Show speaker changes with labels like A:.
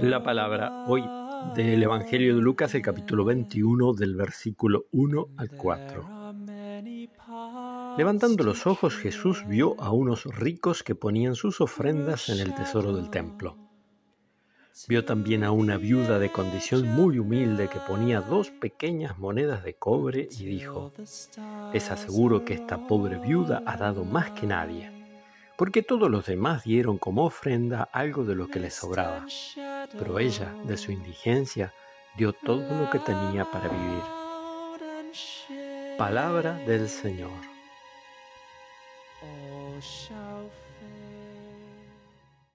A: La palabra hoy del Evangelio de Lucas, el capítulo 21, del versículo 1 al 4. Levantando los ojos, Jesús vio a unos ricos que ponían sus ofrendas en el tesoro del templo. Vio también a una viuda de condición muy humilde que ponía dos pequeñas monedas de cobre y dijo, les aseguro que esta pobre viuda ha dado más que nadie porque todos los demás dieron como ofrenda algo de lo que les sobraba, pero ella, de su indigencia, dio todo lo que tenía para vivir. Palabra del Señor.